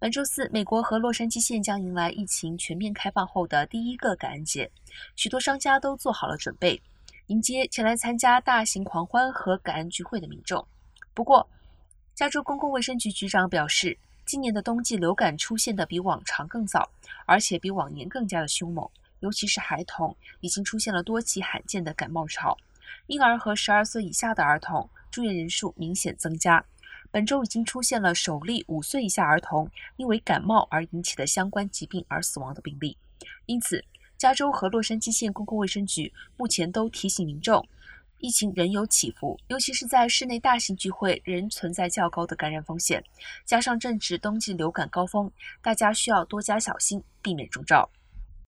本周四，美国和洛杉矶县将迎来疫情全面开放后的第一个感恩节，许多商家都做好了准备，迎接前来参加大型狂欢和感恩聚会的民众。不过，加州公共卫生局局长表示，今年的冬季流感出现的比往常更早，而且比往年更加的凶猛，尤其是孩童已经出现了多起罕见的感冒潮，婴儿和十二岁以下的儿童住院人数明显增加。本周已经出现了首例五岁以下儿童因为感冒而引起的相关疾病而死亡的病例，因此，加州和洛杉矶县公共卫生局目前都提醒民众，疫情仍有起伏，尤其是在室内大型聚会仍存在较高的感染风险，加上正值冬季流感高峰，大家需要多加小心，避免中招。